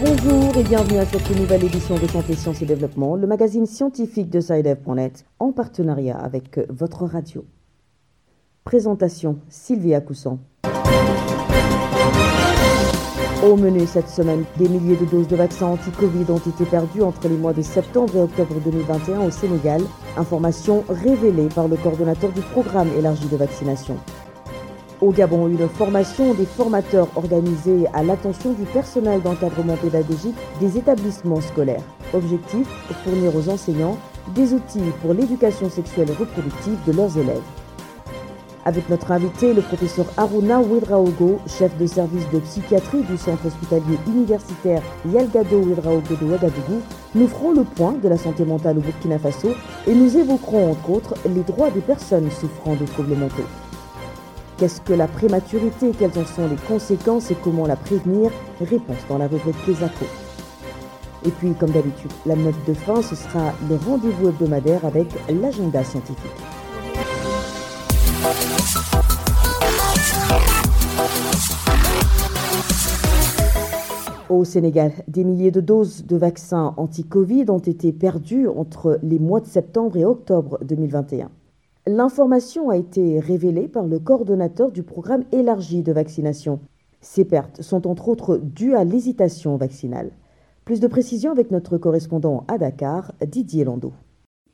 Bonjour et bienvenue à cette nouvelle édition de Santé, Sciences et Développement, le magazine scientifique de SciDev.net en partenariat avec votre radio. Présentation Sylvia Coussan. Au menu cette semaine, des milliers de doses de vaccins anti-Covid ont été perdues entre les mois de septembre et octobre 2021 au Sénégal. Information révélée par le coordonnateur du programme élargi de vaccination. Au Gabon, une formation des formateurs organisée à l'attention du personnel d'encadrement pédagogique des établissements scolaires. Objectif fournir aux enseignants des outils pour l'éducation sexuelle et reproductive de leurs élèves. Avec notre invité, le professeur Aruna Ouedraogo, chef de service de psychiatrie du centre hospitalier universitaire Yalgado Ouedraogo de Ouagadougou, nous ferons le point de la santé mentale au Burkina Faso et nous évoquerons entre autres les droits des personnes souffrant de troubles mentaux. Qu'est-ce que la prématurité? Quelles en sont les conséquences? Et comment la prévenir? Réponse dans la rubrique Kesako. Et puis, comme d'habitude, la note de fin, ce sera le rendez-vous hebdomadaire avec l'agenda scientifique. Au Sénégal, des milliers de doses de vaccins anti-Covid ont été perdues entre les mois de septembre et octobre 2021. L'information a été révélée par le coordonnateur du programme élargi de vaccination. Ces pertes sont entre autres dues à l'hésitation vaccinale. Plus de précisions avec notre correspondant à Dakar, Didier Lando.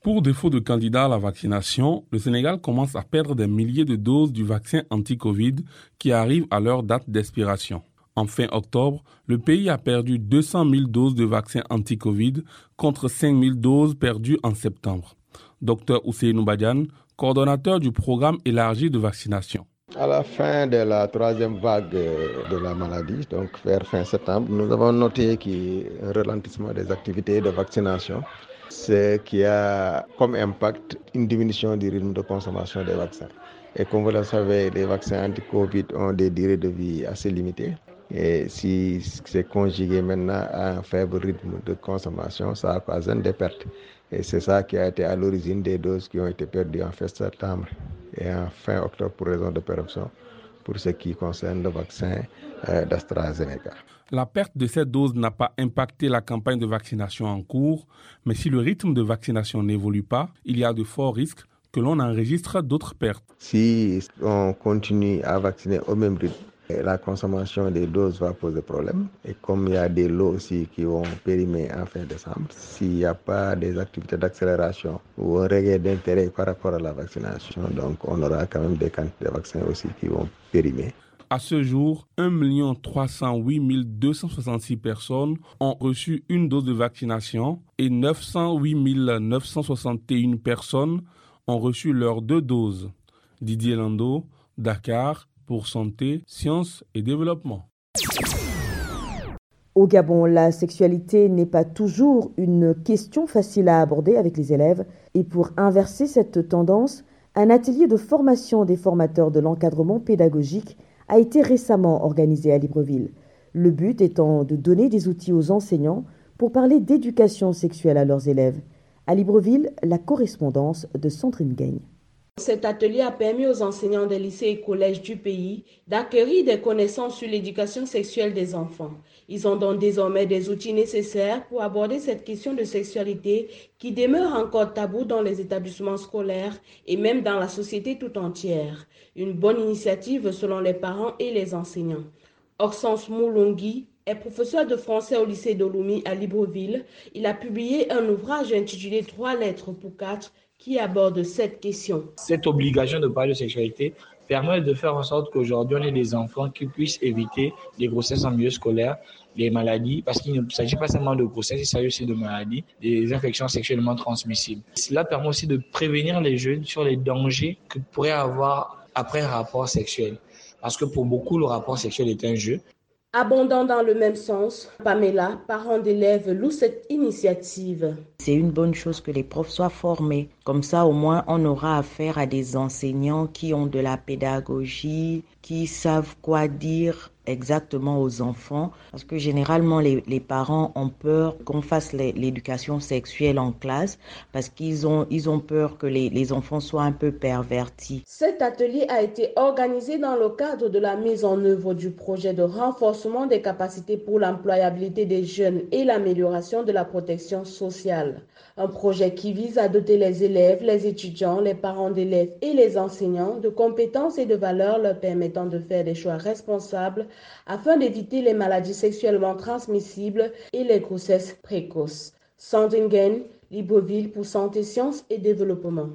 Pour défaut de candidats à la vaccination, le Sénégal commence à perdre des milliers de doses du vaccin anti-Covid qui arrivent à leur date d'expiration. En fin octobre, le pays a perdu 200 000 doses de vaccins anti-Covid contre 5 000 doses perdues en septembre. Dr Ousseinou Badian, coordonnateur du programme élargi de vaccination. À la fin de la troisième vague de la maladie, donc vers fin septembre, nous avons noté un ralentissement des activités de vaccination, ce qui a comme impact une diminution du rythme de consommation des vaccins. Et comme vous le savez, les vaccins anti-Covid ont des durées de vie assez limitées. Et si c'est conjugué maintenant à un faible rythme de consommation, ça occasionne des pertes. Et c'est ça qui a été à l'origine des doses qui ont été perdues en fin septembre et en fin octobre pour raison de péremption pour ce qui concerne le vaccin euh, d'AstraZeneca. La perte de cette dose n'a pas impacté la campagne de vaccination en cours, mais si le rythme de vaccination n'évolue pas, il y a de forts risques que l'on enregistre d'autres pertes. Si on continue à vacciner au même rythme, la consommation des doses va poser problème. Et comme il y a des lots aussi qui vont périmer en fin décembre, s'il n'y a pas des activités d'accélération ou un regret d'intérêt par rapport à la vaccination, donc on aura quand même des quantités de vaccins aussi qui vont périmer. À ce jour, 1 308 266 personnes ont reçu une dose de vaccination et 908 961 personnes ont reçu leurs deux doses. Didier Lando, Dakar, pour santé, sciences et développement. Au Gabon, la sexualité n'est pas toujours une question facile à aborder avec les élèves. Et pour inverser cette tendance, un atelier de formation des formateurs de l'encadrement pédagogique a été récemment organisé à Libreville. Le but étant de donner des outils aux enseignants pour parler d'éducation sexuelle à leurs élèves. À Libreville, la correspondance de Sandrine Gagne. Cet atelier a permis aux enseignants des lycées et collèges du pays d'acquérir des connaissances sur l'éducation sexuelle des enfants. Ils ont donc désormais des outils nécessaires pour aborder cette question de sexualité qui demeure encore tabou dans les établissements scolaires et même dans la société tout entière. Une bonne initiative selon les parents et les enseignants. Orsens Moulongi est professeur de français au lycée d'Olumi à Libreville. Il a publié un ouvrage intitulé Trois lettres pour quatre qui aborde cette question? Cette obligation de parler de sexualité permet de faire en sorte qu'aujourd'hui, on ait des enfants qui puissent éviter les grossesses en milieu scolaire, les maladies, parce qu'il ne s'agit pas seulement de grossesse, il s'agit aussi de maladies, des infections sexuellement transmissibles. Cela permet aussi de prévenir les jeunes sur les dangers que pourraient avoir après un rapport sexuel. Parce que pour beaucoup, le rapport sexuel est un jeu. Abondant dans le même sens, Pamela, parent d'élèves, loue cette initiative. C'est une bonne chose que les profs soient formés. Comme ça, au moins, on aura affaire à des enseignants qui ont de la pédagogie, qui savent quoi dire exactement aux enfants Parce que généralement, les, les parents ont peur qu'on fasse l'éducation sexuelle en classe parce qu'ils ont, ils ont peur que les, les enfants soient un peu pervertis. Cet atelier a été organisé dans le cadre de la mise en œuvre du projet de renforcement des capacités pour l'employabilité des jeunes et l'amélioration de la protection sociale. Un projet qui vise à doter les élèves, les étudiants, les parents d'élèves et les enseignants de compétences et de valeurs leur permettant de faire des choix responsables afin d'éviter les maladies sexuellement transmissibles et les grossesses précoces. Sandringen, Libreville pour Santé, Sciences et Développement.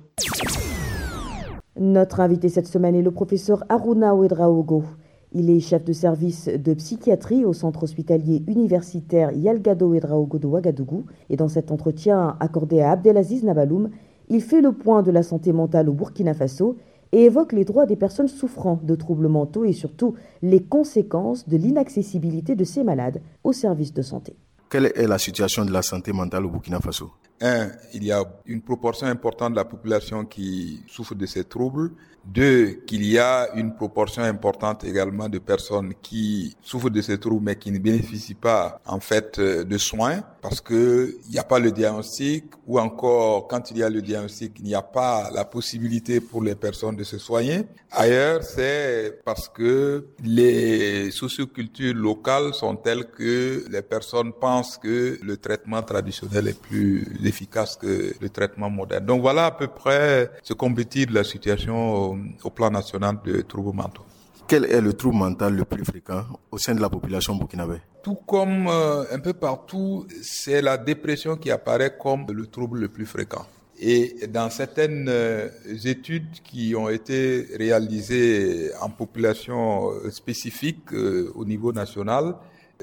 Notre invité cette semaine est le professeur Aruna Ouedraogo. Il est chef de service de psychiatrie au centre hospitalier universitaire Yalgado Ouedraogo de Ouagadougou. Et dans cet entretien accordé à Abdelaziz Nabaloum, il fait le point de la santé mentale au Burkina Faso et évoque les droits des personnes souffrant de troubles mentaux et surtout les conséquences de l'inaccessibilité de ces malades aux services de santé. Quelle est la situation de la santé mentale au Burkina Faso? Un, il y a une proportion importante de la population qui souffre de ces troubles. Deux, qu'il y a une proportion importante également de personnes qui souffrent de ces troubles mais qui ne bénéficient pas en fait euh, de soins parce que il n'y a pas le diagnostic ou encore quand il y a le diagnostic, il n'y a pas la possibilité pour les personnes de se soigner. Ailleurs, c'est parce que les sociocultures locales sont telles que les personnes pensent que le traitement traditionnel est plus efficace que le traitement moderne. Donc voilà à peu près ce qu'on peut dire de la situation au plan national de troubles mentaux. Quel est le trouble mental le plus fréquent au sein de la population burkinabé? Tout comme euh, un peu partout, c'est la dépression qui apparaît comme le trouble le plus fréquent. Et dans certaines euh, études qui ont été réalisées en population euh, spécifique au niveau national,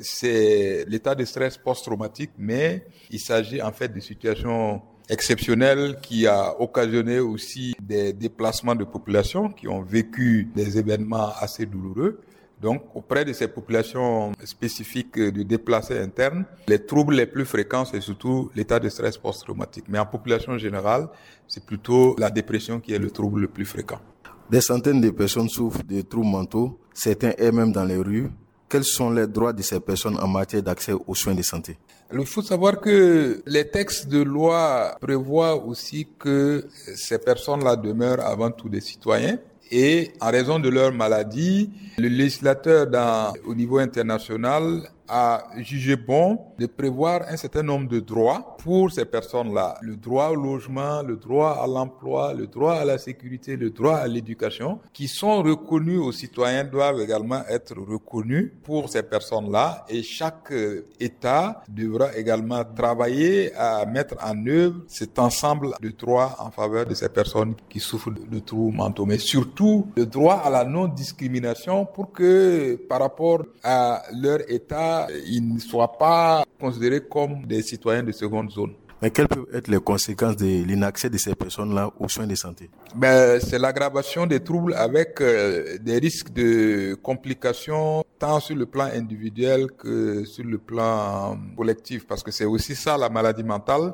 c'est l'état de stress post-traumatique, mais il s'agit en fait de situations exceptionnel qui a occasionné aussi des déplacements de population qui ont vécu des événements assez douloureux. Donc, auprès de ces populations spécifiques de déplacés internes, les troubles les plus fréquents, c'est surtout l'état de stress post-traumatique. Mais en population générale, c'est plutôt la dépression qui est le trouble le plus fréquent. Des centaines de personnes souffrent de troubles mentaux, certains et même dans les rues. Quels sont les droits de ces personnes en matière d'accès aux soins de santé il faut savoir que les textes de loi prévoient aussi que ces personnes-là demeurent avant tout des citoyens et en raison de leur maladie, le législateur dans, au niveau international a jugé bon de prévoir un certain nombre de droits pour ces personnes-là. Le droit au logement, le droit à l'emploi, le droit à la sécurité, le droit à l'éducation, qui sont reconnus aux citoyens, doivent également être reconnus pour ces personnes-là. Et chaque euh, État devra également travailler à mettre en œuvre cet ensemble de droits en faveur de ces personnes qui souffrent de troubles mentaux. Mais surtout, le droit à la non-discrimination pour que par rapport à leur État, ils ne soient pas considérés comme des citoyens de seconde zone. Mais quelles peuvent être les conséquences de l'inaccès de ces personnes-là aux soins de santé? Ben, C'est l'aggravation des troubles avec euh, des risques de complications tant sur le plan individuel que sur le plan collectif, parce que c'est aussi ça la maladie mentale.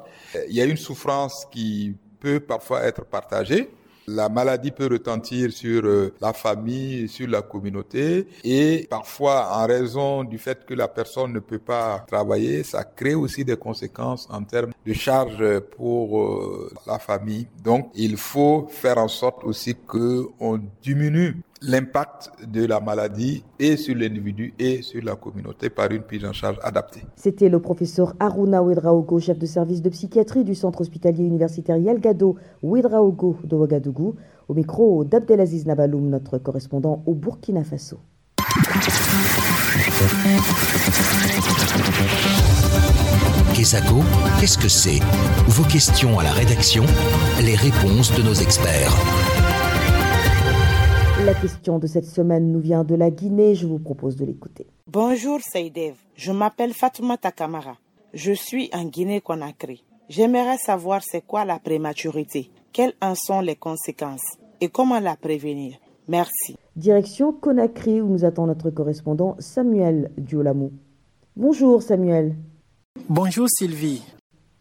Il y a une souffrance qui peut parfois être partagée, la maladie peut retentir sur euh, la famille, sur la communauté et parfois en raison du fait que la personne ne peut pas travailler, ça crée aussi des conséquences en termes de charges pour euh, la famille. Donc il faut faire en sorte aussi que on diminue l'impact de la maladie et sur l'individu et sur la communauté par une prise en charge adaptée. C'était le professeur Aruna Ouedraogo, chef de service de psychiatrie du centre hospitalier universitaire Yalgado Ouedraogo de Ouagadougou, au micro d'Abdelaziz Nabaloum, notre correspondant au Burkina Faso. Kesago, qu'est-ce que c'est? Vos questions à la rédaction, les réponses de nos experts. La question de cette semaine nous vient de la Guinée. Je vous propose de l'écouter. Bonjour Seydev. Je m'appelle Fatuma Takamara. Je suis en Guinée-Conakry. J'aimerais savoir c'est quoi la prématurité, quelles en sont les conséquences? Et comment la prévenir? Merci. Direction Conakry où nous attend notre correspondant Samuel Diolamou. Bonjour Samuel. Bonjour Sylvie.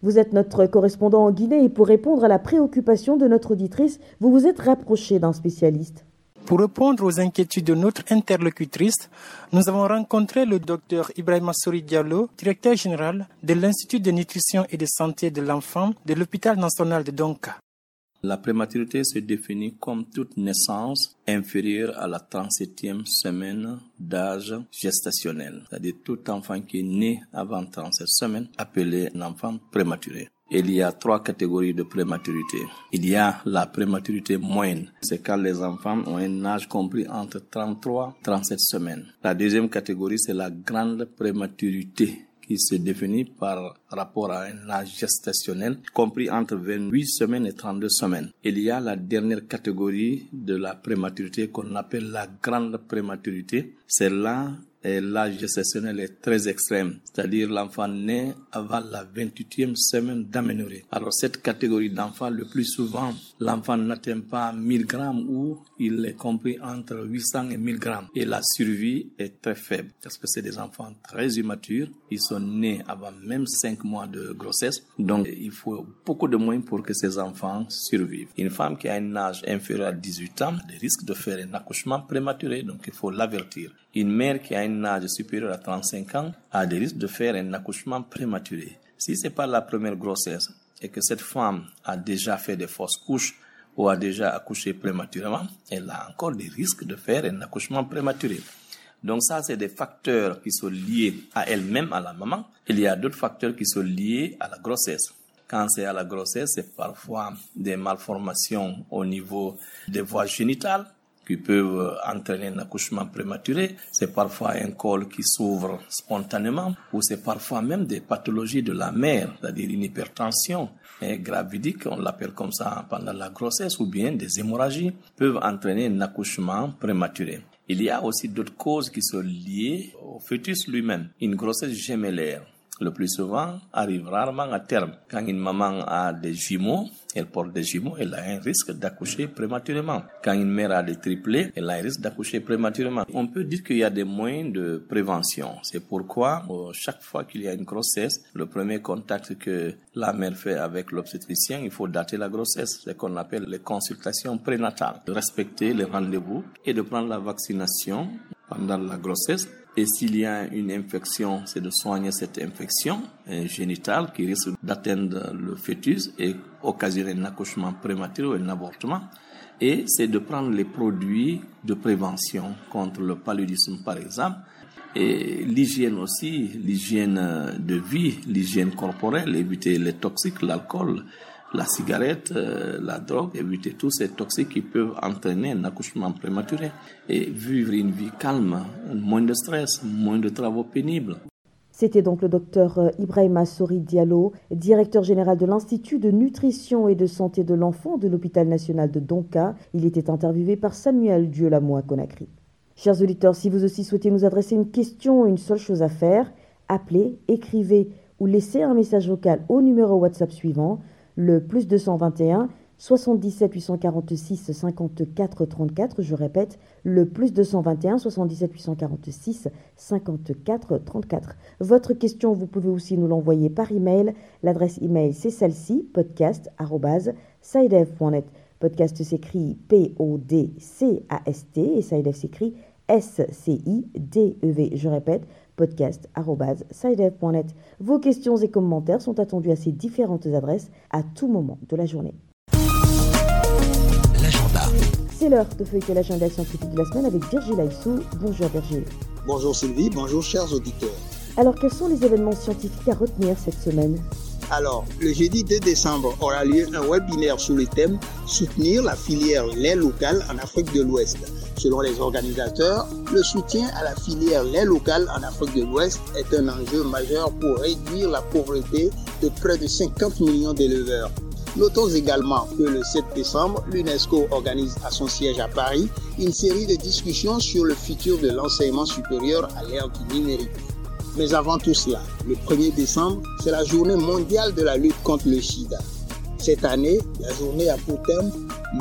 Vous êtes notre correspondant en Guinée et pour répondre à la préoccupation de notre auditrice, vous vous êtes rapproché d'un spécialiste. Pour répondre aux inquiétudes de notre interlocutrice, nous avons rencontré le docteur Ibrahim Souri Diallo, directeur général de l'Institut de nutrition et de santé de l'enfant de l'hôpital national de Donka. La prématurité se définit comme toute naissance inférieure à la 37e semaine d'âge gestationnel, c'est-à-dire tout enfant qui est né avant 37 semaines appelé un enfant prématuré. Il y a trois catégories de prématurité. Il y a la prématurité moyenne. C'est quand les enfants ont un âge compris entre 33 et 37 semaines. La deuxième catégorie, c'est la grande prématurité qui se définit par rapport à un âge gestationnel compris entre 28 semaines et 32 semaines. Il y a la dernière catégorie de la prématurité qu'on appelle la grande prématurité. C'est là l'âge gestationnel est très extrême, c'est-à-dire l'enfant naît avant la 28e semaine d'aménorrhée. Alors cette catégorie d'enfants, le plus souvent, l'enfant n'atteint pas 1000 grammes ou il est compris entre 800 et 1000 grammes. Et la survie est très faible parce que c'est des enfants très immatures. Ils sont nés avant même 5 mois de grossesse. Donc il faut beaucoup de moyens pour que ces enfants survivent. Une femme qui a un âge inférieur à 18 ans a des risques de faire un accouchement prématuré, donc il faut l'avertir. Une mère qui a un âge supérieur à 35 ans a des risques de faire un accouchement prématuré. Si c'est pas la première grossesse et que cette femme a déjà fait des fausses couches ou a déjà accouché prématurément, elle a encore des risques de faire un accouchement prématuré. Donc ça, c'est des facteurs qui sont liés à elle-même, à la maman. Il y a d'autres facteurs qui sont liés à la grossesse. Quand c'est à la grossesse, c'est parfois des malformations au niveau des voies génitales qui peuvent entraîner un accouchement prématuré. C'est parfois un col qui s'ouvre spontanément ou c'est parfois même des pathologies de la mère, c'est-à-dire une hypertension gravidique, on l'appelle comme ça pendant la grossesse, ou bien des hémorragies peuvent entraîner un accouchement prématuré. Il y a aussi d'autres causes qui sont liées au fœtus lui-même. Une grossesse gémellaire le plus souvent, arrive rarement à terme. Quand une maman a des jumeaux, elle porte des jumeaux, elle a un risque d'accoucher prématurément. Quand une mère a des triplés, elle a un risque d'accoucher prématurément. On peut dire qu'il y a des moyens de prévention. C'est pourquoi, euh, chaque fois qu'il y a une grossesse, le premier contact que la mère fait avec l'obstétricien, il faut dater la grossesse. C'est ce qu'on appelle les consultations prénatales. Respecter les rendez-vous et de prendre la vaccination pendant la grossesse et s'il y a une infection, c'est de soigner cette infection génitale qui risque d'atteindre le fœtus et occasionner un accouchement prématuré ou un avortement. Et c'est de prendre les produits de prévention contre le paludisme, par exemple. Et l'hygiène aussi, l'hygiène de vie, l'hygiène corporelle, éviter les toxiques, l'alcool, la cigarette, euh, la drogue, éviter tous ces toxiques qui peuvent entraîner un accouchement prématuré et vivre une vie calme, moins de stress, moins de travaux pénibles. C'était donc le docteur euh, Ibrahima Sori Diallo, directeur général de l'Institut de nutrition et de santé de l'enfant de l'hôpital national de Donka. Il était interviewé par Samuel Dieu-Lamois Conakry. Chers auditeurs, si vous aussi souhaitez nous adresser une question, une seule chose à faire, appelez, écrivez ou laissez un message vocal au numéro WhatsApp suivant le plus 221 77 846 54 34. Je répète, le plus 221 77 846 54 34. Votre question, vous pouvez aussi nous l'envoyer par email. L'adresse email, c'est celle-ci, podcast.sidev.net. Podcast s'écrit P-O-D-C-A-S-T et Sidev s'écrit S-C-I-D-E-V. Je répète, podcast.sidev.net. Vos questions et commentaires sont attendus à ces différentes adresses à tout moment de la journée. L'agenda. C'est l'heure de feuilleter l'agenda scientifique de la semaine avec Virgile Aissou. Bonjour Virgile. Bonjour Sylvie, bonjour chers auditeurs. Alors quels sont les événements scientifiques à retenir cette semaine? Alors, le jeudi 2 décembre aura lieu un webinaire sur le thème Soutenir la filière lait local en Afrique de l'Ouest. Selon les organisateurs, le soutien à la filière lait local en Afrique de l'Ouest est un enjeu majeur pour réduire la pauvreté de près de 50 millions d'éleveurs. Notons également que le 7 décembre, l'UNESCO organise à son siège à Paris une série de discussions sur le futur de l'enseignement supérieur à l'ère du numérique. Mais avant tout cela, le 1er décembre, c'est la journée mondiale de la lutte contre le sida. Cette année, la journée a pour thème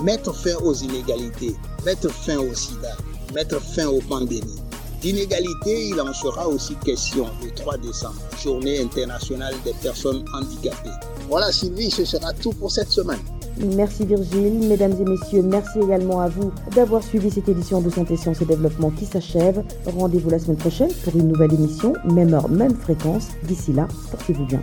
mettre fin aux inégalités, mettre fin au sida, mettre fin aux pandémies. D'inégalité, il en sera aussi question le 3 décembre, journée internationale des personnes handicapées. Voilà Sylvie, ce sera tout pour cette semaine. Merci Virgile. Mesdames et messieurs, merci également à vous d'avoir suivi cette édition de Santé, Sciences et Développement qui s'achève. Rendez-vous la semaine prochaine pour une nouvelle émission, même heure, même fréquence. D'ici là, portez-vous bien.